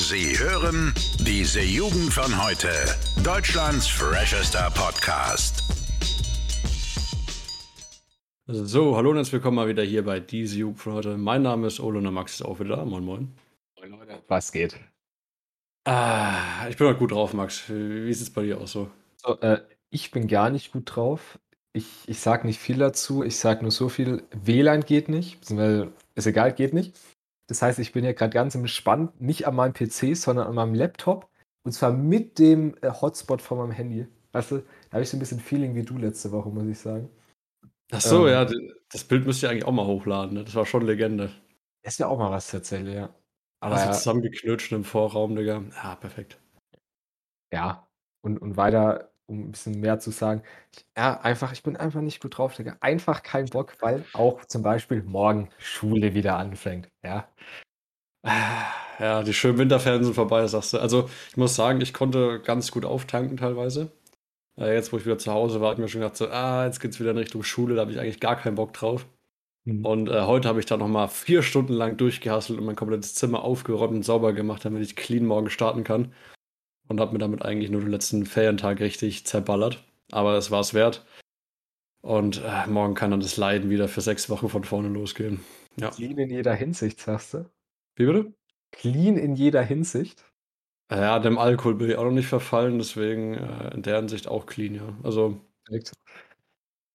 Sie hören diese Jugend von heute. Deutschlands freshester Podcast. So, hallo und herzlich willkommen mal wieder hier bei diese Jugend von heute. Mein Name ist Olo und der Max ist auch wieder da. Moin, moin. Moin Leute, was geht? Ah, ich bin heute gut drauf, Max. Wie sieht es bei dir aus so? So, äh, ich bin gar nicht gut drauf. Ich, ich sage nicht viel dazu. Ich sage nur so viel. WLAN geht nicht. Beziehungsweise ist egal, geht nicht. Das heißt, ich bin ja gerade ganz entspannt, nicht an meinem PC, sondern an meinem Laptop. Und zwar mit dem äh, Hotspot von meinem Handy. Weißt du, da habe ich so ein bisschen Feeling wie du letzte Woche, muss ich sagen. Ach so, Ähm. ja, das Bild müsst ihr eigentlich auch mal hochladen. Ne? Das war schon Legende. Ist ja auch mal was tatsächlich, ja. Aber Also ja, zusammengeknutscht im Vorraum, Digga. Ja, perfekt. ja. Und, und weiter, um ein bisschen mehr zu sagen. Ich, ja, einfach, ich bin einfach nicht gut drauf, Digga. Einfach kein Bock, weil auch zum Beispiel morgen Schule wieder anfängt. Ja. Ja, die schönen Winterferien sind vorbei, sagst du. Also, ich muss sagen, ich konnte ganz gut auftanken teilweise. Äh, jetzt, wo ich wieder zu Hause war, habe ich mir schon gedacht, so, ah, jetzt geht's wieder in Richtung Schule, da habe ich eigentlich gar keinen Bock drauf. Mhm. Und äh, heute habe ich dann nochmal vier Stunden lang durchgehasselt und mein komplettes Zimmer aufgeräumt und sauber gemacht, damit ich clean morgen starten kann. Und habe mir damit eigentlich nur den letzten Ferientag richtig zerballert. Aber es war es wert. Und äh, morgen kann dann das Leiden wieder für sechs Wochen von vorne losgehen. Ja. Clean in jeder Hinsicht, sagst du? Wie bitte? Clean in jeder Hinsicht. Ja, dem Alkohol bin ich auch noch nicht verfallen, deswegen äh, in der Hinsicht auch clean, ja. Also.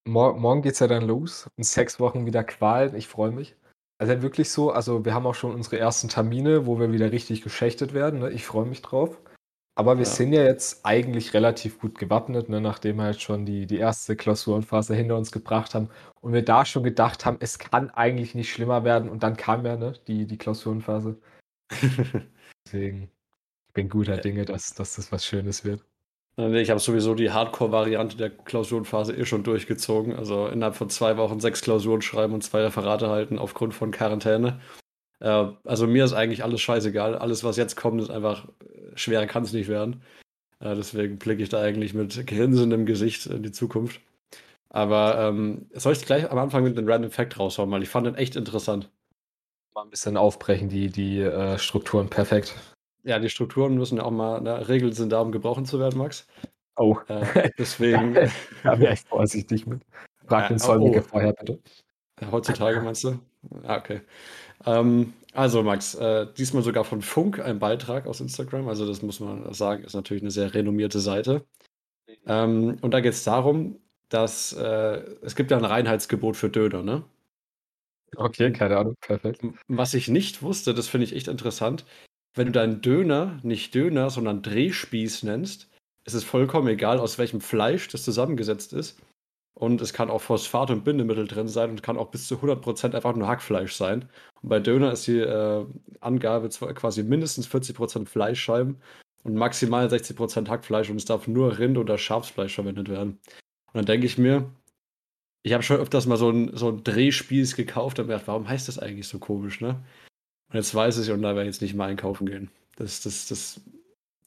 Mor morgen geht's ja dann los. In sechs Wochen wieder Qualen. Ich freue mich. Also wirklich so, also wir haben auch schon unsere ersten Termine, wo wir wieder richtig geschächtet werden. Ne? Ich freue mich drauf. Aber wir Ja. sind ja jetzt eigentlich relativ gut gewappnet, ne? nachdem wir halt schon die, die erste Klausurenphase hinter uns gebracht haben und wir da schon gedacht haben, es kann eigentlich nicht schlimmer werden. Und dann kam ja ne, die, die Klausurenphase. Deswegen, ich bin guter Dinge, dass, dass das was Schönes wird. ich habe sowieso die Hardcore-Variante der Klausurenphase eh schon durchgezogen. Also innerhalb von zwei Wochen sechs Klausuren schreiben und zwei Referate halten aufgrund von Quarantäne. Äh, also mir ist eigentlich alles scheißegal. Alles, was jetzt kommt, ist einfach äh, schwerer kann es nicht werden. Äh, deswegen blicke ich da eigentlich mit grinsendem Gesicht in die Zukunft. Aber ähm, soll ich gleich am Anfang mit einem Random Fact raushauen, weil ich fand den echt interessant. Mal ein bisschen aufbrechen, die, die äh, Strukturen. Perfekt. Ja, die Strukturen müssen ja auch mal, ne, Regeln sind da, um gebrochen zu werden, Max. Oh, Äh, deswegen, da wäre ich vorsichtig mit. Frag Ja, den Zollwege oh. vorher, bitte. heutzutage meinst du? Ah, okay. Ähm, also, Max, äh, diesmal sogar von Funk ein Beitrag aus Instagram. Also, das muss man sagen, ist natürlich eine sehr renommierte Seite. Ähm, und da geht es darum, dass äh, es gibt ja ein Reinheitsgebot für Döner, ne? Okay, keine Ahnung, perfekt. Was ich nicht wusste, das finde ich echt interessant. Wenn du deinen Döner nicht Döner, sondern Drehspieß nennst, ist es vollkommen egal, aus welchem Fleisch das zusammengesetzt ist. Und es kann auch Phosphat und Bindemittel drin sein und kann auch bis zu 100% einfach nur Hackfleisch sein. Und bei Döner ist die äh, Angabe zwar quasi mindestens 40% Fleischscheiben und maximal 60% Hackfleisch und es darf nur Rind- oder Schafsfleisch verwendet werden. Und dann denke ich mir, ich habe schon öfters mal so einen so einen Drehspieß gekauft und mir gedacht, warum heißt das eigentlich so komisch, ne? Und jetzt weiß ich und da werde ich jetzt nicht mal einkaufen gehen. Das, das, das,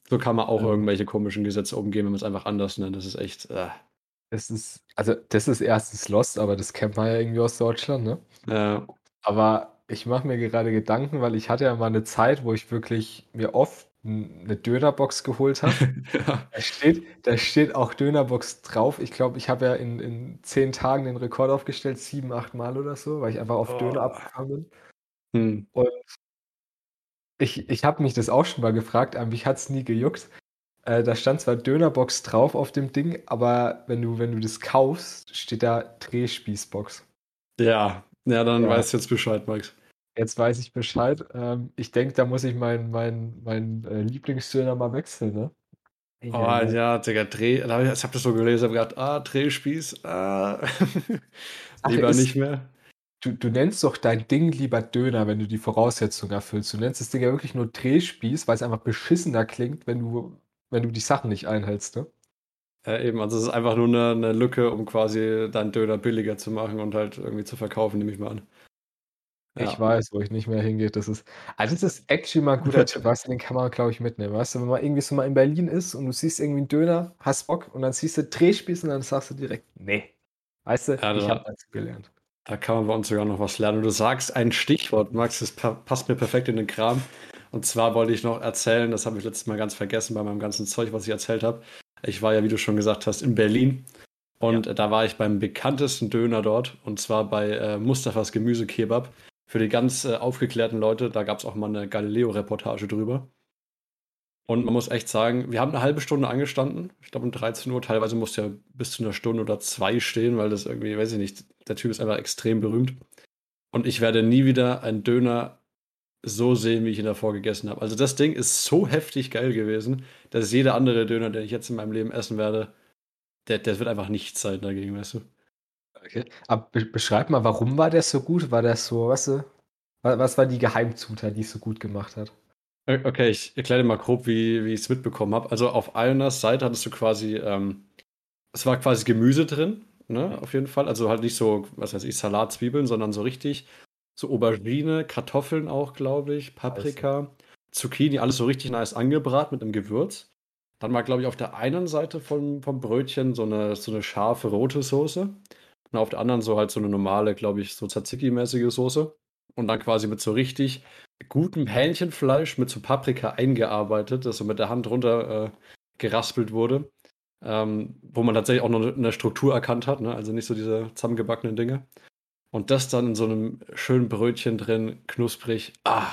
so kann man auch Ja. irgendwelche komischen Gesetze umgehen, wenn man es einfach anders nennt. Das ist echt, äh, Das ist, also das ist erstes Lost, aber das kennt man ja irgendwie aus Deutschland, ne? äh, Aber ich mache mir gerade Gedanken, weil ich hatte ja mal eine Zeit, wo ich wirklich mir oft n- eine Dönerbox geholt habe. ja. Da steht, da steht auch Dönerbox drauf. Ich glaube, ich habe ja in, in zehn Tagen den Rekord aufgestellt, sieben, acht Mal oder so, weil ich einfach auf Döner Oh. abgefahren bin. Hm. Und ich, ich habe mich das auch schon mal gefragt, aber mich hat es nie gejuckt. Äh, da stand zwar Dönerbox drauf auf dem Ding, aber wenn du, wenn du das kaufst, steht da Drehspießbox. ja, ja, dann Ja. weißt du jetzt Bescheid, Max. Jetzt weiß ich Bescheid. Ähm, ich denke, da muss ich meinen mein, mein, äh, Lieblingsdöner mal wechseln, ne? Oh, ja, Digga, Dreh, da hab ich, ich habe das so gelesen, habe gedacht, ah, Drehspieß, ah, lieber ist- nicht mehr. Du, du nennst doch dein Ding lieber Döner, wenn du die Voraussetzungen erfüllst. Du nennst das Ding ja wirklich nur Drehspieß, weil es einfach beschissener klingt, wenn du, wenn du die Sachen nicht einhältst, ne? Ja, eben, also es ist einfach nur eine, eine Lücke, um quasi deinen Döner billiger zu machen und halt irgendwie zu verkaufen, nehme ich mal an. Ich Ja. weiß, wo ich nicht mehr hingehe. Das ist, also das ist actually mal ein guter Tipp, weißt du, den kann man, glaube ich, mitnehmen. Weißt du, wenn man irgendwie so mal in Berlin ist und du siehst irgendwie einen Döner, hast Bock und dann siehst du Drehspieß und dann sagst du direkt, nee. Weißt du, Ja, ich habe dazu gelernt. Da kann man bei uns sogar noch was lernen. Und du sagst ein Stichwort, Max, das pa passt mir perfekt in den Kram. Und zwar wollte ich noch erzählen, das habe ich letztes Mal ganz vergessen bei meinem ganzen Zeug, was ich erzählt habe. Ich war ja, wie du schon gesagt hast, in Berlin. Und ja. da war ich beim bekanntesten Döner dort. Und zwar bei äh, Mustafas Gemüsekebab. Für die ganz äh, aufgeklärten Leute, da gab es auch mal eine Galileo-Reportage drüber. Und man muss echt sagen, wir haben eine halbe Stunde angestanden. Ich glaube um 13 Uhr. Teilweise musste ja bis zu einer Stunde oder zwei stehen, weil das irgendwie, weiß ich nicht, der Typ ist einfach extrem berühmt. Und ich werde nie wieder einen Döner so sehen, wie ich ihn davor gegessen habe. Also das Ding ist so heftig geil gewesen, dass jeder andere Döner, den ich jetzt in meinem Leben essen werde, der, der wird einfach nichts sein dagegen, weißt du. Okay. Aber be beschreib mal, warum war der so gut? War der so, weißt du, was war die Geheimzutat, die es so gut gemacht hat? Okay, ich erkläre dir mal grob, wie, wie ich es mitbekommen habe. Also auf einer Seite hattest du quasi, ähm, es war quasi Gemüse drin, ne, auf jeden Fall. Also halt nicht so, was weiß ich, Salat, Zwiebeln, sondern so richtig so Aubergine, Kartoffeln auch, glaube ich, Paprika, also. Zucchini, alles so richtig nice angebraten mit einem Gewürz. Dann war, glaube ich, auf der einen Seite vom, vom Brötchen so eine, so eine scharfe rote Soße. Und auf der anderen so halt so eine normale, glaube ich, so Tzatziki-mäßige Soße. Und dann quasi mit so richtig gutem Hähnchenfleisch mit so Paprika eingearbeitet, das so mit der Hand runter äh, geraspelt wurde. Ähm, wo man tatsächlich auch noch eine Struktur erkannt hat, ne? also nicht so diese zusammengebackenen Dinge. Und das dann in so einem schönen Brötchen drin, knusprig. Ah,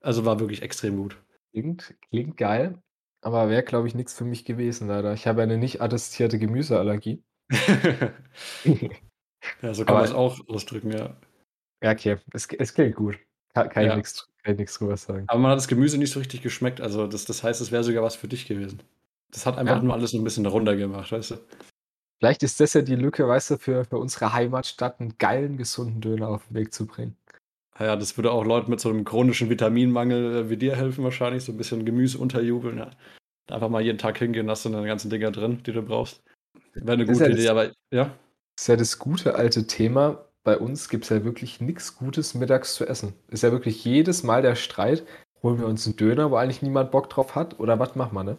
also war wirklich extrem gut. Klingt, klingt geil, aber wäre, glaube ich, nichts für mich gewesen, leider. Ich habe eine nicht attestierte Gemüseallergie. ja, so kann man es auch ausdrücken, ja. Ja, okay, es, es klingt gut. Kann, kann ja. ich nichts drüber sagen. Aber man hat das Gemüse nicht so richtig geschmeckt. Also, das, das heißt, es wäre sogar was für dich gewesen. Das hat einfach ja. nur alles so ein bisschen runtergemacht, weißt du? Vielleicht ist das ja die Lücke, weißt du, für, für unsere Heimatstadt einen geilen, gesunden Döner auf den Weg zu bringen. Ja, das würde auch Leuten mit so einem chronischen Vitaminmangel äh, wie dir helfen, wahrscheinlich. So ein bisschen Gemüse unterjubeln. Ja. Einfach mal jeden Tag hingehen, hast du dann ganzen Dinger drin, die du brauchst. Wäre eine gute ja Idee, das, aber ja. Das ist ja das gute alte Thema. Bei uns gibt es ja wirklich nichts Gutes mittags zu essen. Ist ja wirklich jedes Mal der Streit, holen wir uns einen Döner, wo eigentlich niemand Bock drauf hat, oder was machen wir, ne?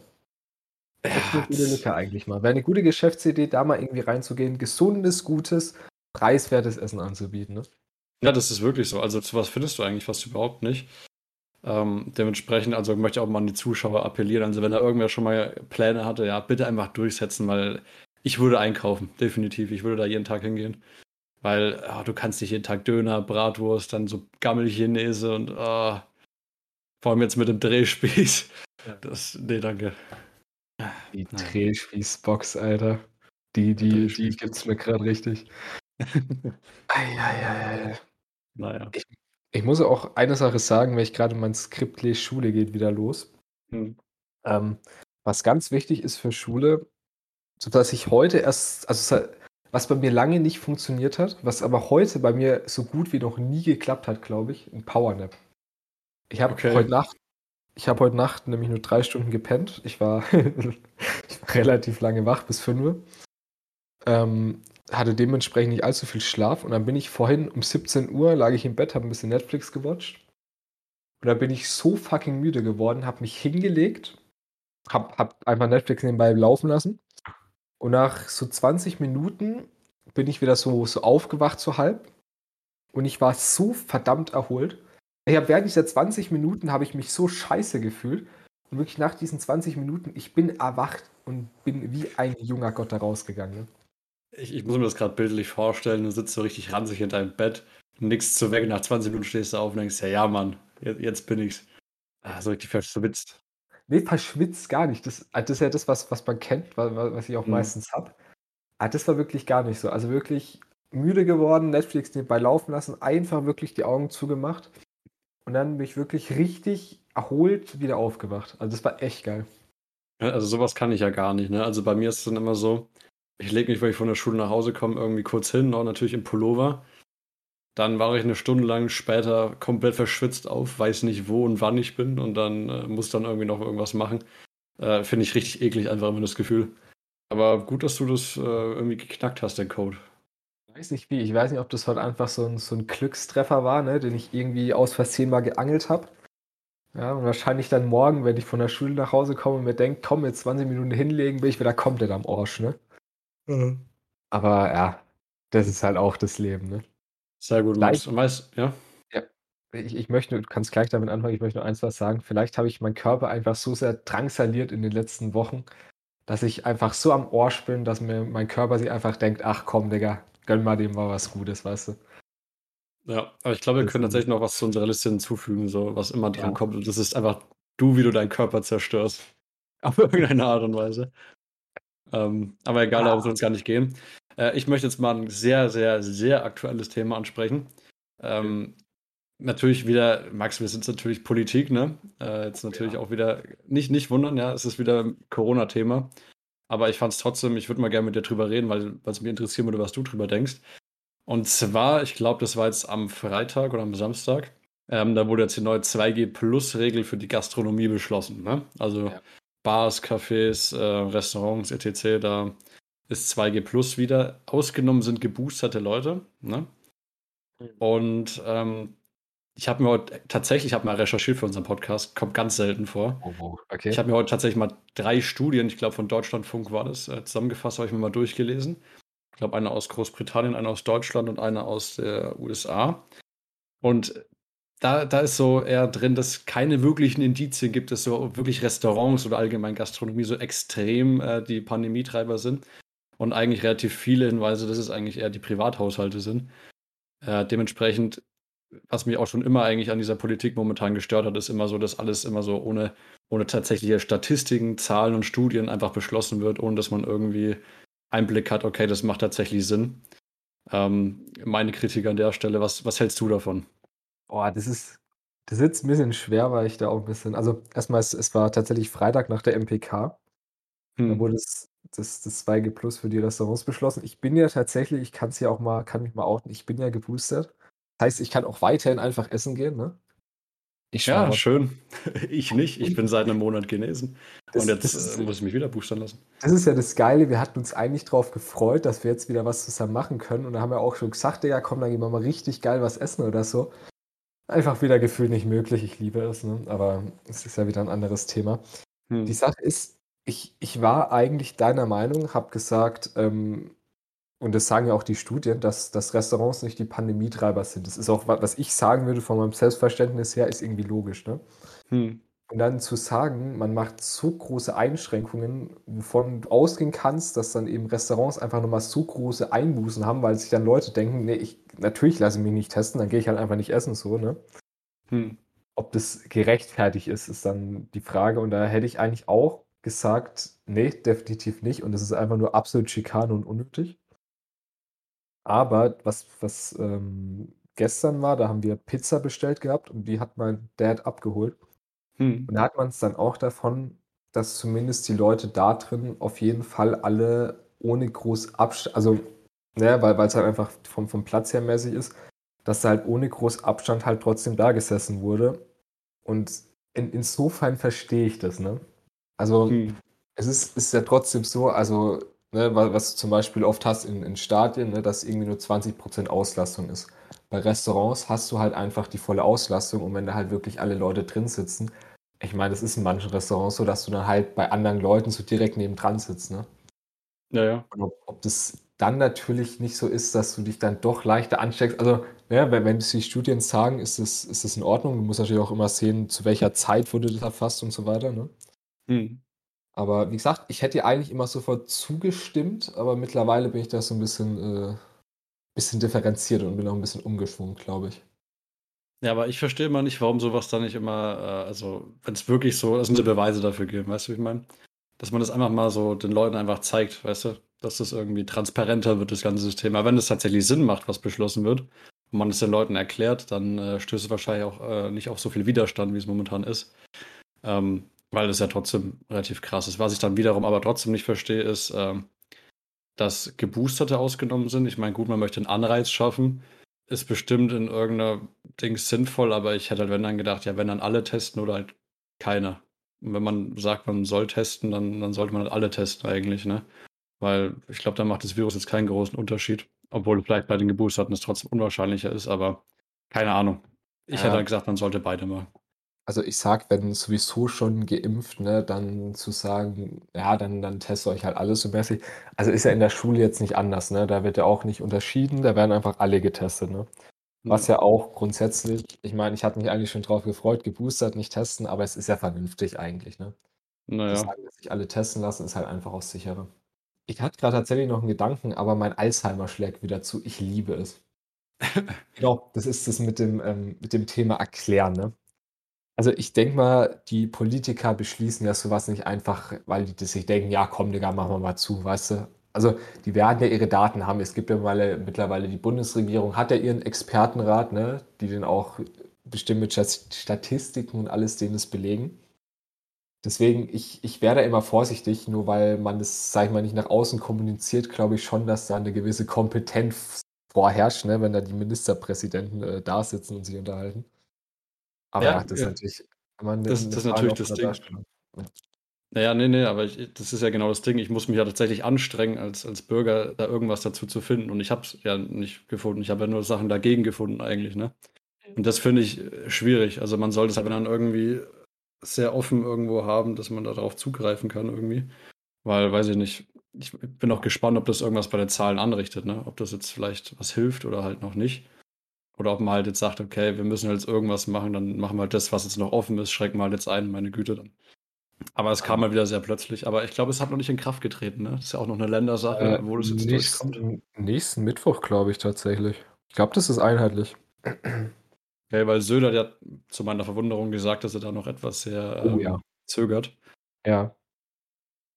Das ist eine gute Lücke eigentlich mal. Wäre eine gute Geschäftsidee, da mal irgendwie reinzugehen, gesundes, gutes, preiswertes Essen anzubieten. Ne? Ja, das ist wirklich so. Also sowas findest du eigentlich fast überhaupt nicht. Ähm, dementsprechend, also möchte ich auch mal an die Zuschauer appellieren. Also wenn da irgendwer schon mal Pläne hatte, ja, bitte einfach durchsetzen, weil ich würde einkaufen, definitiv. Ich würde da jeden Tag hingehen. Weil oh, du kannst nicht jeden Tag Döner, Bratwurst, dann so Gammelchinese und oh, vor allem jetzt mit dem Drehspieß. Das, nee, danke. Die Drehspießbox, Alter. Die, die, die gibt's mir gerade richtig. Eieiei. Naja. Ich, ich muss auch eine Sache sagen, weil ich gerade mein Skript lese, Schule geht wieder los. Hm. Ähm, was ganz wichtig ist für Schule, so dass ich heute erst, also was bei mir lange nicht funktioniert hat, was aber heute bei mir so gut wie noch nie geklappt hat, glaube ich, ein Powernap. Ich habe okay. heute Nacht ich habe heute Nacht nämlich nur drei Stunden gepennt. Ich war, ich war relativ lange wach, bis fünf Uhr. Ähm, hatte dementsprechend nicht allzu viel Schlaf. Und dann bin ich vorhin um 17 Uhr, lag ich im Bett, habe ein bisschen Netflix gewatcht. Und dann bin ich so fucking müde geworden, habe mich hingelegt, habe hab einfach Netflix nebenbei laufen lassen. Und nach so 20 Minuten bin ich wieder so, so aufgewacht, so halb. Und ich war so verdammt erholt. Ich habe während dieser 20 Minuten habe ich mich so scheiße gefühlt. Und wirklich nach diesen 20 Minuten, ich bin erwacht und bin wie ein junger Gott da rausgegangen. Ne? Ich, ich, muss mir das gerade bildlich vorstellen. Du sitzt so richtig ranzig in deinem Bett, nix zu weg. Nach 20 Minuten stehst du auf und denkst, ja, ja, Mann, jetzt, jetzt bin ich's. Ah, so richtig verschwitzt. Nee, verschwitzt gar nicht. Das, das ist ja das, was, was man kennt, was, was ich auch mhm. meistens habe. Ah, das war wirklich gar nicht so. Also wirklich müde geworden, Netflix nebenbei laufen lassen, einfach wirklich die Augen zugemacht und dann bin ich wirklich richtig erholt wieder aufgewacht. Also das war echt geil. Also sowas kann ich ja gar nicht. Ne? Also bei mir ist es dann immer so, ich lege mich, wenn ich von der Schule nach Hause komme, irgendwie kurz hin, auch natürlich im Pullover. Dann war ich eine Stunde lang später komplett verschwitzt auf, weiß nicht wo und wann ich bin und dann äh, muss dann irgendwie noch irgendwas machen. Äh, Finde ich richtig eklig, einfach immer das Gefühl. Aber gut, dass du das äh, irgendwie geknackt hast, den Code weiß nicht wie. Ich weiß nicht, ob das heute einfach so ein, so ein Glückstreffer war, ne, den ich irgendwie aus Versehen mal geangelt habe. Ja, und wahrscheinlich dann morgen, wenn ich von der Schule nach Hause komme und mir denke, komm, jetzt 20 Minuten hinlegen, bin ich wieder komplett am Arsch, ne? Mhm. Aber ja, das ist halt auch das Leben, ne? Sehr gut, Max. Und weißt, ja? Ja. ich, ich möchte, du kannst gleich damit anfangen, ich möchte nur eins was sagen. Vielleicht habe ich meinen Körper einfach so sehr drangsaliert in den letzten Wochen, dass ich einfach so am Arsch bin, dass mir mein Körper sich einfach denkt, ach komm, Digga, gönn mal dem mal was Gutes, weißt du. Ja, aber ich glaube, wir können tatsächlich noch was zu unserer Liste hinzufügen, so was immer dran Ja. kommt. Und das ist einfach du, wie du deinen Körper zerstörst. Auf irgendeine Art und Weise. Ähm, aber egal, darum soll es gar nicht gehen. Äh, ich möchte jetzt mal ein sehr, sehr, sehr aktuelles Thema ansprechen. Ähm, natürlich wieder, Max, wir sind natürlich Politik, ne? Äh, jetzt natürlich Ja. auch wieder, nicht, nicht wundern, ja, es ist wieder ein Corona-Thema. Aber ich fand es trotzdem, ich würde mal gerne mit dir drüber reden, weil es mich interessieren würde, was du drüber denkst. Und zwar, ich glaube, das war jetzt am Freitag oder am Samstag. Ähm, da wurde jetzt die neue 2G-Plus-Regel für die Gastronomie beschlossen. Ne? Also Ja. Bars, Cafés, äh, Restaurants, etc. Da ist 2G Plus wieder. Ausgenommen sind geboosterte Leute. Ne? Mhm. Und ähm, ich habe mir heute tatsächlich, ich habe mal recherchiert für unseren Podcast, kommt ganz selten vor. Oh, okay. Ich habe mir heute tatsächlich mal drei Studien, ich glaube von Deutschlandfunk war das, äh, zusammengefasst, habe ich mir mal durchgelesen. Ich glaube, eine aus Großbritannien, eine aus Deutschland und eine aus der USA. Und da, da ist so eher drin, dass keine wirklichen Indizien gibt, dass so wirklich Restaurants oder allgemein Gastronomie so extrem äh, die Pandemietreiber sind. Und eigentlich relativ viele Hinweise, dass es eigentlich eher die Privathaushalte sind. Äh, dementsprechend, was mich auch schon immer eigentlich an dieser Politik momentan gestört hat, ist immer so, dass alles immer so ohne, ohne tatsächliche Statistiken, Zahlen und Studien einfach beschlossen wird, ohne dass man irgendwie Einblick hat, okay, das macht tatsächlich Sinn. Ähm, meine Kritik an der Stelle, was, was hältst du davon? Boah, das ist, das ist jetzt ein bisschen schwer, weil ich da auch ein bisschen, also erstmal, es, es war tatsächlich Freitag nach der MPK. Da Hm. wurde das, das, das 2G Plus für die Restaurants beschlossen. Ich bin ja tatsächlich, ich kann es ja auch mal, kann mich mal outen, ich bin ja geboostert. Das heißt, ich kann auch weiterhin einfach essen gehen, ne? Ich Ja, schön. Ich nicht. Ich bin seit einem Monat genesen. Das, Und jetzt das, ist, äh, muss ich mich wieder boostern lassen. das ist ja das Geile. Wir hatten uns eigentlich darauf gefreut, dass wir jetzt wieder was zusammen machen können. Und da haben wir auch schon gesagt, ja, komm, dann gehen wir mal richtig geil was essen oder so. Einfach wieder gefühlt nicht möglich. Ich liebe es, ne? Aber es ist ja wieder ein anderes Thema. Hm. Die Sache ist, ich, ich war eigentlich deiner Meinung, habe gesagt, ähm, und das sagen ja auch die Studien, dass, dass Restaurants nicht die Pandemietreiber sind. Das ist auch, wa- was ich sagen würde von meinem Selbstverständnis her, ist irgendwie logisch. Ne? Hm. Und dann zu sagen, man macht so große Einschränkungen, wovon du ausgehen kannst, dass dann eben Restaurants einfach nochmal so große Einbußen haben, weil sich dann Leute denken, nee, ich, natürlich lasse ich mich nicht testen, dann gehe ich halt einfach nicht essen, so, ne? Hm. Ob das gerechtfertigt ist, ist dann die Frage. Und da hätte ich eigentlich auch gesagt, nee, definitiv nicht. Und das ist einfach nur absolut Schikane und unnötig. Aber was, was ähm, gestern war, da haben wir Pizza bestellt gehabt und die hat mein Dad abgeholt. Hm. Und da hat man es dann auch davon, dass zumindest die Leute da drin auf jeden Fall alle ohne groß Abstand, also, ne, weil es halt einfach vom, vom Platz her mäßig ist, dass da halt ohne groß Abstand halt trotzdem da gesessen wurde. Und in, insofern verstehe ich das, ne? Also, Hm. es ist, ist ja trotzdem so, also, ne, wa- was du zum Beispiel oft hast in, in Stadien, ne, dass irgendwie nur 20% Auslastung ist. Bei Restaurants hast du halt einfach die volle Auslastung und wenn da halt wirklich alle Leute drin sitzen, ich meine, das ist in manchen Restaurants so, dass du dann halt bei anderen Leuten so direkt nebendran sitzt, ne? Ja, ja. Und ob, ob das dann natürlich nicht so ist, dass du dich dann doch leichter ansteckst. Also, ne, wenn, wenn die Studien sagen, ist das, ist das in Ordnung. Du musst natürlich auch immer sehen, zu welcher Zeit wurde das erfasst und so weiter, ne? Hm. Aber wie gesagt, ich hätte dir eigentlich immer sofort zugestimmt, aber mittlerweile bin ich da so ein bisschen, äh, bisschen differenziert und bin auch ein bisschen umgeschwungen, glaube ich. Ja, aber ich verstehe immer nicht, warum sowas dann nicht immer, äh, also wenn es wirklich so, es müssen Beweise dafür geben, weißt du, wie ich meine? Dass man das einfach mal so den Leuten einfach zeigt, weißt du, dass das irgendwie transparenter wird, das ganze System. Aber wenn es tatsächlich Sinn macht, was beschlossen wird, und man es den Leuten erklärt, dann äh, stößt es wahrscheinlich auch äh, nicht auf so viel Widerstand, wie es momentan ist. Ähm, weil es ja trotzdem relativ krass ist. Was ich dann wiederum aber trotzdem nicht verstehe, ist, ähm, dass Geboosterte ausgenommen sind. Ich meine, gut, man möchte einen Anreiz schaffen. Ist bestimmt in irgendeiner Ding sinnvoll, aber ich hätte halt, wenn dann gedacht, ja, wenn dann alle testen oder halt keiner. Und wenn man sagt, man soll testen, dann, dann sollte man halt alle testen eigentlich, ne? Weil ich glaube, da macht das Virus jetzt keinen großen Unterschied. Obwohl vielleicht bei den Geboosterten es trotzdem unwahrscheinlicher ist, aber keine Ahnung. Ich Ja. hätte halt gesagt, man sollte beide machen. Also ich sag, wenn sowieso schon geimpft, ne, dann zu sagen, ja, dann, dann testet euch halt alles so mäßig. Also ist ja in der Schule jetzt nicht anders, ne? Da wird ja auch nicht unterschieden, da werden einfach alle getestet, ne? Was ja auch grundsätzlich, ich meine, ich hatte mich eigentlich schon drauf gefreut, geboostert, nicht testen, aber es ist ja vernünftig eigentlich, ne? Zu Naja. sagen, dass sich alle testen lassen, ist halt einfach auch sicherer. Ich hatte gerade tatsächlich noch einen Gedanken, aber mein Alzheimer schlägt wieder zu. Ich liebe es. Genau, das ist das mit dem, ähm, mit dem Thema Erklären, ne? Also ich denke mal, die Politiker beschließen ja sowas nicht einfach, weil die sich denken, ja komm, Digga, machen wir mal zu, weißt du? Also die werden ja ihre Daten haben. Es gibt ja mal, mittlerweile die Bundesregierung hat ja ihren Expertenrat, ne, die den auch bestimmt mit Stat- Statistiken und alles denen das belegen. Deswegen, ich, ich wäre da immer vorsichtig, nur weil man das, sag ich mal, nicht nach außen kommuniziert, glaube ich schon, dass da eine gewisse Kompetenz vorherrscht, ne, wenn da die Ministerpräsidenten äh, da sitzen und sich unterhalten. Aber Ja, das ist natürlich immer eine, Das- eine das natürlich das Ding. Naja, nee, nee, aber ich, das ist ja genau das Ding. Ich muss mich ja tatsächlich anstrengen, als, als Bürger da irgendwas dazu zu finden. Und ich habe es ja nicht gefunden. Ich habe ja nur Sachen dagegen gefunden eigentlich, ne? Und das finde ich äh, schwierig. Also man sollte es halt dann irgendwie sehr offen irgendwo haben, dass man darauf zugreifen kann irgendwie. Weil, weiß ich nicht, ich bin auch gespannt, ob das irgendwas bei den Zahlen anrichtet, ne? Ob das jetzt vielleicht was hilft oder halt noch nicht. Oder ob man halt jetzt sagt, okay, wir müssen jetzt irgendwas machen, dann machen wir halt das, was jetzt noch offen ist, schrecken wir halt jetzt ein, meine Güte dann. Aber es kam mal wieder sehr plötzlich. Aber ich glaube, es hat noch nicht in Kraft getreten, ne? Das ist ja auch noch eine Ländersache, Äh, wo das jetzt durchkommt. nächsten, nächsten Mittwoch, glaube ich, tatsächlich. Ich glaube, das ist einheitlich. Okay, weil Söder, der hat zu meiner Verwunderung gesagt, dass er da noch etwas sehr Oh ähm, ja. zögert. Ja.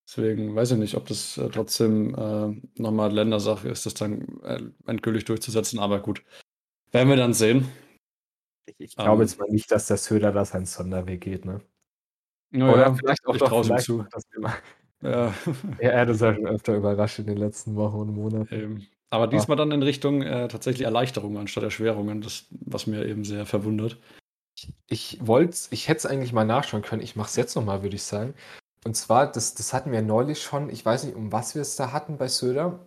Deswegen weiß ich nicht, ob das äh, trotzdem äh, nochmal Ländersache ist, das dann äh, endgültig durchzusetzen. Aber gut, werden wir dann sehen. Ich, ich glaube Ähm. jetzt mal nicht, dass der Söder da seinen Sonderweg geht, ne? Ja, Oder ja, vielleicht auch doch, vielleicht zu. das Thema. Ja. Ja, er hat uns ja schon öfter überrascht in den letzten Wochen und Monaten. Eben. Aber diesmal dann in Richtung äh, tatsächlich Erleichterungen anstatt Erschwerungen, das, was mir eben sehr verwundert. Ich wollte, ich hätte es eigentlich mal nachschauen können. Ich mache es jetzt nochmal, würde ich sagen. Und zwar, das, das hatten wir neulich schon. Ich weiß nicht, um was wir es da hatten bei Söder.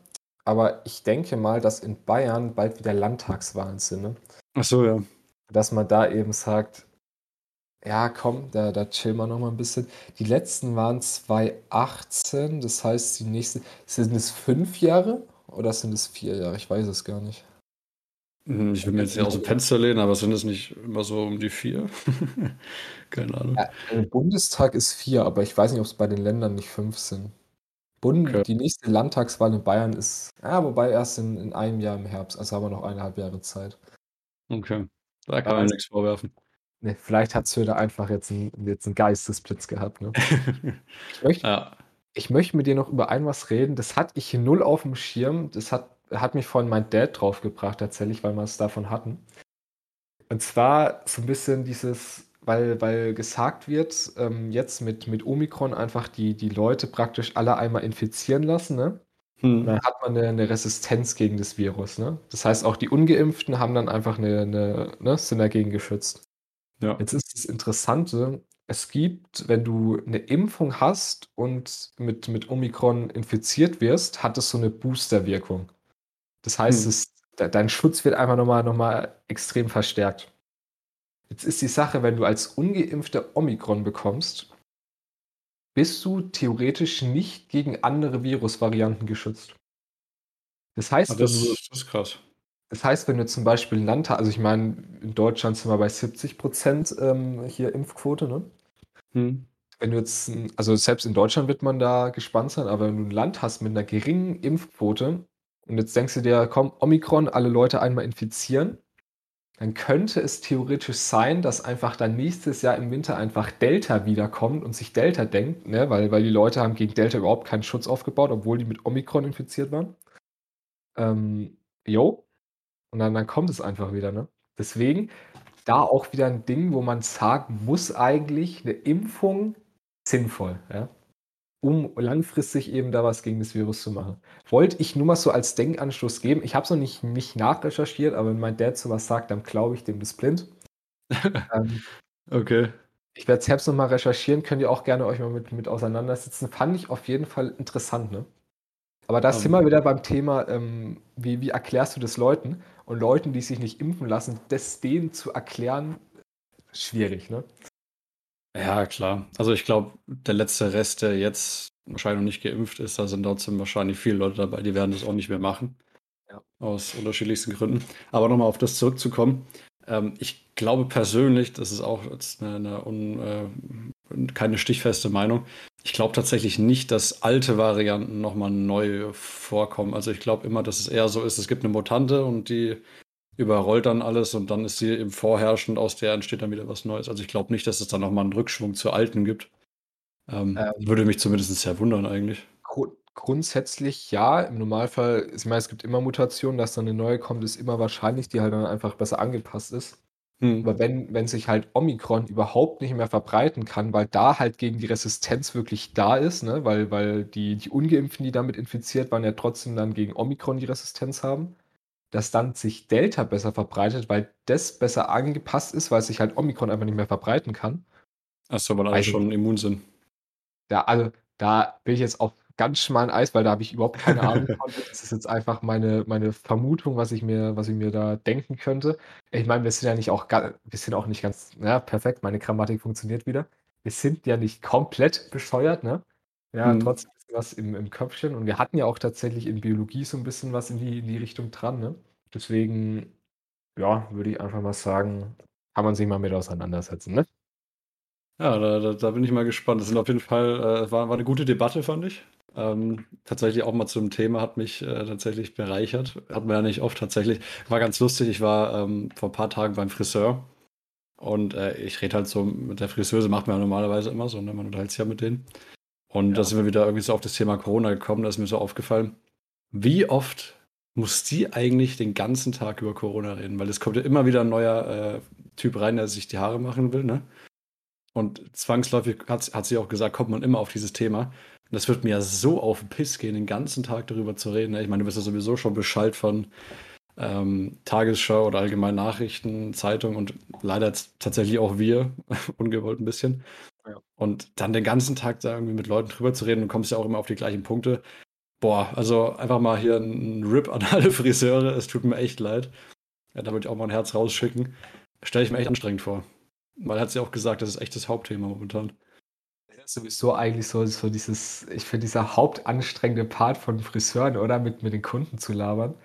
Aber ich denke mal, dass in Bayern bald wieder Landtagswahlen sind. Ne? Ach so, ja. Dass man da eben sagt, ja, komm, da, da chillen wir noch mal ein bisschen. Die letzten waren 2018, das heißt, die nächste, sind es fünf Jahre oder sind es vier Jahre? Ich weiß es gar nicht. Hm, Ich will mir jetzt nicht aus dem Fenster lehnen, aber sind es nicht immer so um die vier? Keine Ahnung. Ja, im Bundestag ist vier, aber ich weiß nicht, ob es bei den Ländern nicht fünf sind. Bund, Okay. Die nächste Landtagswahl in Bayern ist, ja, wobei erst in, in einem Jahr im Herbst, also haben wir noch eineinhalb Jahre Zeit. Okay. Da kann man nichts vorwerfen. Ne, vielleicht hat Söder einfach jetzt, ein, jetzt einen Geistesblitz gehabt. Ne? Ich möchte ja. Ich möchte mit dir noch über ein was reden. Das hatte ich null auf dem Schirm. Das hat, hat mich von mein Dad draufgebracht, tatsächlich, weil wir es davon hatten. Und zwar so ein bisschen dieses, weil, weil gesagt wird, ähm, jetzt mit, mit Omikron einfach die, die Leute praktisch alle einmal infizieren lassen, ne? Hm. dann hat man eine, eine Resistenz gegen das Virus, ne? Das heißt, auch die Ungeimpften haben dann einfach eine, eine ne, sind dagegen geschützt. Ja. Jetzt ist das Interessante, es gibt, wenn du eine Impfung hast und mit, mit Omikron infiziert wirst, hat es so eine Boosterwirkung. Das heißt, Hm. es, de- dein Schutz wird einfach nochmal noch mal extrem verstärkt. Jetzt ist die Sache, wenn du als Ungeimpfter Omikron bekommst, bist du theoretisch nicht gegen andere Virusvarianten geschützt. Das heißt, Ah, wenn das, du, ist- das ist krass. das heißt, wenn du zum Beispiel ein Land hast, also ich meine, in Deutschland sind wir bei 70 Prozent ähm, hier Impfquote, ne? Hm. Wenn du jetzt, also selbst in Deutschland wird man da gespannt sein, aber wenn du ein Land hast mit einer geringen Impfquote und jetzt denkst du dir, komm, Omikron, alle Leute einmal infizieren, dann könnte es theoretisch sein, dass einfach dann nächstes Jahr im Winter einfach Delta wiederkommt und sich Delta denkt, ne, weil, weil die Leute haben gegen Delta überhaupt keinen Schutz aufgebaut, obwohl die mit Omikron infiziert waren. Ähm, jo. Und dann, dann kommt es einfach wieder, ne? Deswegen da auch wieder ein Ding, wo man sagen muss eigentlich eine Impfung sinnvoll, ja? Um langfristig eben da was gegen das Virus zu machen. Wollte ich nur mal so als Denkanstoß geben. Ich habe es noch nicht, nicht nachrecherchiert, aber wenn mein Dad sowas sagt, dann glaube ich dem das blind. ähm, Okay. ich werde selbst noch mal recherchieren, könnt ihr auch gerne euch mal mit, mit auseinandersetzen. Fand ich auf jeden Fall interessant, ne? Aber da Ähm. sind wir wieder beim Thema, ähm, wie, wie erklärst du das Leuten? Und Leuten, die sich nicht impfen lassen, das denen zu erklären, schwierig, ne? Ja, klar. Also ich glaube, der letzte Rest, der jetzt wahrscheinlich noch nicht geimpft ist, da sind trotzdem wahrscheinlich viele Leute dabei, die werden das auch nicht mehr machen. Ja. Aus unterschiedlichsten Gründen. Aber nochmal auf das zurückzukommen. Ähm, ich glaube persönlich, das ist auch jetzt eine, eine un, äh, keine stichfeste Meinung. Ich glaube tatsächlich nicht, dass alte Varianten nochmal neu vorkommen. Also ich glaube immer, dass es eher so ist, es gibt eine Mutante und die überrollt dann alles und dann ist sie im Vorherrschend, aus der entsteht dann wieder was Neues. Also ich glaube nicht, dass es dann nochmal einen Rückschwung zur alten gibt. Ähm, ähm, würde mich zumindest sehr wundern eigentlich. grundsätzlich ja, im Normalfall, ich meine, es gibt immer Mutationen, dass dann eine neue kommt, ist immer wahrscheinlich, die halt dann einfach besser angepasst ist. Hm. Aber wenn, wenn sich halt Omikron überhaupt nicht mehr verbreiten kann, weil da halt gegen die Resistenz wirklich da ist, ne? weil, weil die, die Ungeimpften, die damit infiziert waren, ja trotzdem dann gegen Omikron die Resistenz haben, dass dann sich Delta besser verbreitet, weil das besser angepasst ist, weil sich halt Omikron einfach nicht mehr verbreiten kann. Achso, weil alle also, schon immun sind. Ja, also da bin ich jetzt auf ganz schmalen Eis, weil da habe ich überhaupt keine Ahnung von. Das ist jetzt einfach meine, meine Vermutung, was ich, mir, was ich mir da denken könnte. Ich meine, wir sind ja nicht auch, wir sind auch nicht ganz, ja, perfekt, meine Grammatik funktioniert wieder. Wir sind ja nicht komplett bescheuert, ne? Ja, mhm. trotzdem was im, im Köpfchen. Und wir hatten ja auch tatsächlich in Biologie so ein bisschen was in die, in die Richtung dran. Ne? Deswegen, ja, würde ich einfach mal sagen, kann man sich mal mit auseinandersetzen. Ne? Ja, da, da, da bin ich mal gespannt. Das sind auf jeden Fall, äh, war, war eine gute Debatte, fand ich. Ähm, tatsächlich auch mal zum Thema hat mich äh, tatsächlich bereichert. Hat man ja nicht oft tatsächlich. War ganz lustig. Ich war ähm, vor ein paar Tagen beim Friseur und äh, ich rede halt so mit der Friseuse, macht man ja normalerweise immer so, ne? man unterhält sich ja mit denen. Und ja. da sind wir wieder irgendwie so auf das Thema Corona gekommen, da ist mir so aufgefallen, wie oft muss die eigentlich den ganzen Tag über Corona reden? Weil es kommt ja immer wieder ein neuer äh, Typ rein, der sich die Haare machen will, ne? Und zwangsläufig hat, hat sie auch gesagt, kommt man immer auf dieses Thema. Und das wird mir ja so auf den Piss gehen, den ganzen Tag darüber zu reden. Ne? Ich meine, du bist ja sowieso schon Bescheid von ähm, Tagesschau oder allgemein Nachrichten, Zeitung und leider jetzt tatsächlich auch wir, ungewollt ein bisschen. Und dann den ganzen Tag da irgendwie mit Leuten drüber zu reden, du kommst ja auch immer auf die gleichen Punkte. Boah, also einfach mal hier ein Rip an alle Friseure, es tut mir echt leid. Ja, da würde ich auch mal ein Herz rausschicken. Stelle ich mir echt anstrengend vor. Weil hat sie auch gesagt, das ist echt das Hauptthema momentan. Das ist sowieso eigentlich so, so dieses, ich finde, dieser hauptanstrengende Part von Friseuren, oder? Mit, mit den Kunden zu labern.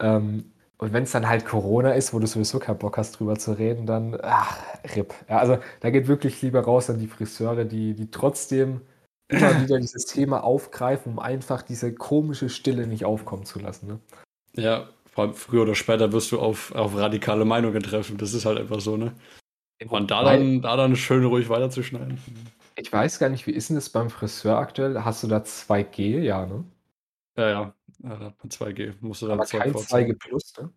Ähm, und wenn es dann halt Corona ist, wo du sowieso keinen Bock hast, drüber zu reden, dann, ach, RIP. Ja, also da geht wirklich lieber raus an die Friseure, die, die trotzdem immer wieder dieses Thema aufgreifen, um einfach diese komische Stille nicht aufkommen zu lassen. Ne? Ja, vor allem früher oder später wirst du auf, auf radikale Meinungen treffen. Das ist halt einfach so, ne? Und da dann, da dann schön ruhig weiterzuschneiden. Ich weiß gar nicht, wie ist denn das beim Friseur aktuell? Hast du da 2G? Ja, ne? Ja, ja. Ja, da hat man 2G. Musst du dann Aber kein 2G Plus, ne?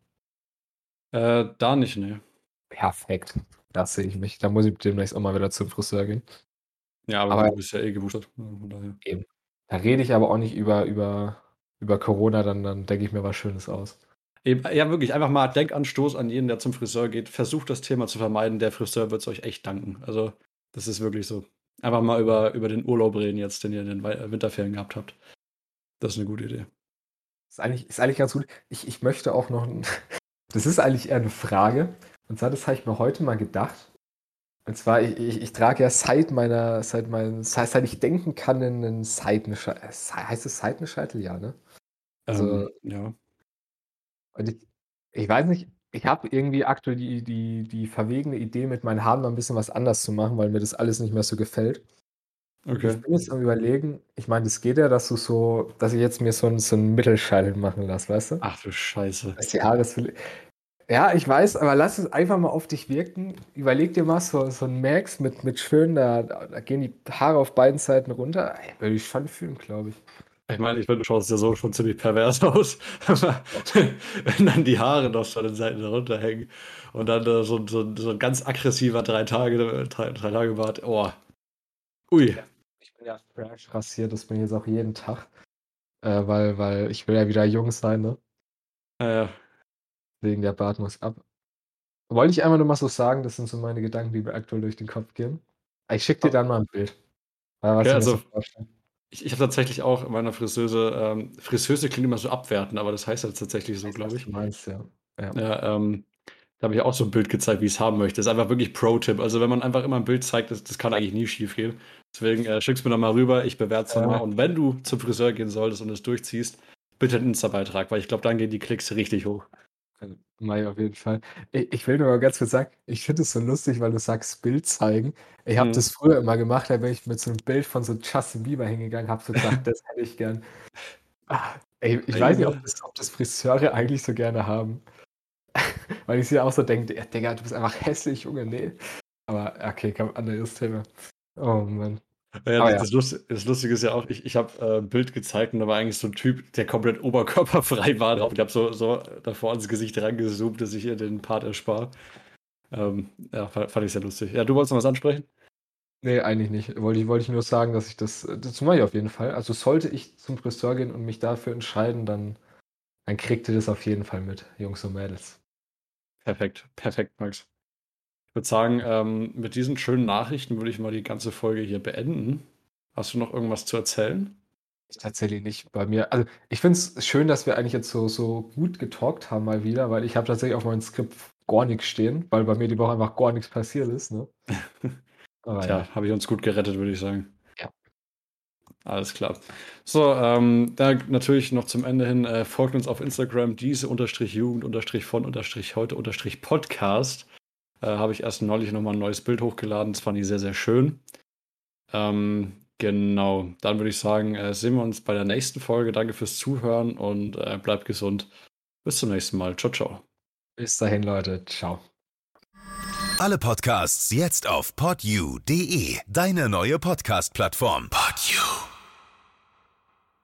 Äh, da nicht, ne. Perfekt. Da sehe ich mich. Da muss ich demnächst auch mal wieder zum Friseur gehen. Ja, aber, aber du bist ja eh geboostert. Daher. Eben. Da rede ich aber auch nicht über, über, über Corona, dann, dann denke ich mir was Schönes aus. Eben, ja, wirklich, einfach mal Denkanstoß an jeden, der zum Friseur geht. Versucht das Thema zu vermeiden. Der Friseur wird es euch echt danken. Also, das ist wirklich so. Einfach mal über, über den Urlaub reden jetzt, den ihr in den Winterferien gehabt habt. Das ist eine gute Idee. Ist eigentlich, ist eigentlich ganz gut. Ich, ich möchte auch noch. Das ist eigentlich eher eine Frage. Und zwar, das habe ich mir heute mal gedacht. Und zwar, ich, ich, ich trage ja seit meiner, seit meinem, seit ich denken kann, einen Seitenscheitel. Heißt es Seitenscheitel? Ja, ne? Also, ähm, ja. Und ich, ich weiß nicht, ich habe irgendwie aktuell die, die, die verwegene Idee, mit meinen Haaren mal ein bisschen was anders zu machen, weil mir das alles nicht mehr so gefällt. Okay. Ich bin jetzt am überlegen, ich meine, das geht ja, dass du so, dass ich jetzt mir so, einen, so einen Mittelscheitel machen lasse, weißt du? Ach du Scheiße. Dass die Haare so, ja, ich weiß, aber lass es einfach mal auf dich wirken. Überleg dir mal so, so ein Max mit, mit schön, da, da gehen die Haare auf beiden Seiten runter. Ey, würde ich schon fühlen, glaube ich. Ich meine, ich finde, du schaust ja so schon ziemlich pervers aus. wenn dann die Haare noch von den Seiten runterhängen und dann äh, so, so, so ein ganz aggressiver drei Tage, drei, drei Tage Bart. Oh. Ui bin ja fresh rasiert, das bin ich jetzt auch jeden Tag. Äh, weil, weil ich will ja wieder jung sein, ne? Ja, ja. Wegen der Bart muss ab. Wollte ich einmal nur mal so sagen, das sind so meine Gedanken, die mir aktuell durch den Kopf gehen. Ich schicke dir dann mal ein Bild. Ja, also, ich, ich habe tatsächlich auch in meiner Friseuse, ähm, Friseuse klingt immer so abwertend, aber das heißt halt tatsächlich so, glaube ich. Meinst, ja. Ja, ja ähm, da habe ich auch so ein Bild gezeigt, wie ich es haben möchte. Das ist einfach wirklich Pro-Tipp. Also, wenn man einfach immer ein Bild zeigt, das, das kann eigentlich nie schief gehen. Deswegen äh, schick's mir doch mal rüber, ich bewerte es ja. mal. Und wenn du zum Friseur gehen solltest und es durchziehst, bitte einen Insta-Beitrag, weil ich glaube, dann gehen die Klicks richtig hoch. Mai auf jeden Fall. Ich, ich will nur mal ganz kurz sagen, ich finde es so lustig, weil du sagst Bild zeigen. Ich habe Mhm. das früher immer gemacht, da bin ich mit so einem Bild von so Justin Bieber hingegangen, habe so gesagt, das hätte ich gern. Ah, ey, ich weiß nicht, ob das, ob das Friseure eigentlich so gerne haben. Weil ich sie auch so denke, Digga, du bist einfach hässlich, Junge, nee. Aber okay, komm, anderes Thema. Oh Mann. Ja, das, ja. das, Lust, das Lustige ist ja auch, ich, ich habe äh, ein Bild gezeigt und da war eigentlich so ein Typ, der komplett oberkörperfrei war drauf. Ich habe so, so davor ans Gesicht rangezoomt, dass ich ihr den Part erspare. Ähm, ja, fand, fand ich sehr lustig. Ja, du wolltest noch was ansprechen? Nee, eigentlich nicht. Wollte ich, wollte ich nur sagen, dass ich das, das mache ich auf jeden Fall. Also sollte ich zum Friseur gehen und mich dafür entscheiden, dann, dann kriegt ihr das auf jeden Fall mit, Jungs und Mädels. Perfekt, perfekt, Max. Ich würde sagen, ähm, mit diesen schönen Nachrichten würde ich mal die ganze Folge hier beenden. Hast du noch irgendwas zu erzählen? Tatsächlich nicht bei mir. Also ich finde es schön, dass wir eigentlich jetzt so, so gut getalkt haben mal wieder, weil ich habe tatsächlich auf meinem Skript gar nichts stehen, weil bei mir die Woche einfach gar nichts passiert ist. Ne? Aber Tja, ja. habe ich uns gut gerettet, würde ich sagen. Alles klar. So, ähm, da natürlich noch zum Ende hin, äh, folgt uns auf Instagram, diese unterstrich Jugend unterstrich von unterstrich heute unterstrich Podcast. Äh, Habe ich erst neulich nochmal ein neues Bild hochgeladen. Das fand ich sehr, sehr schön. Ähm, genau, dann würde ich sagen, äh, sehen wir uns bei der nächsten Folge. Danke fürs Zuhören und äh, bleibt gesund. Bis zum nächsten Mal. Ciao, ciao. Bis dahin, Leute. Ciao. Alle Podcasts jetzt auf podyou.de, deine neue Podcast-Plattform. Podyou.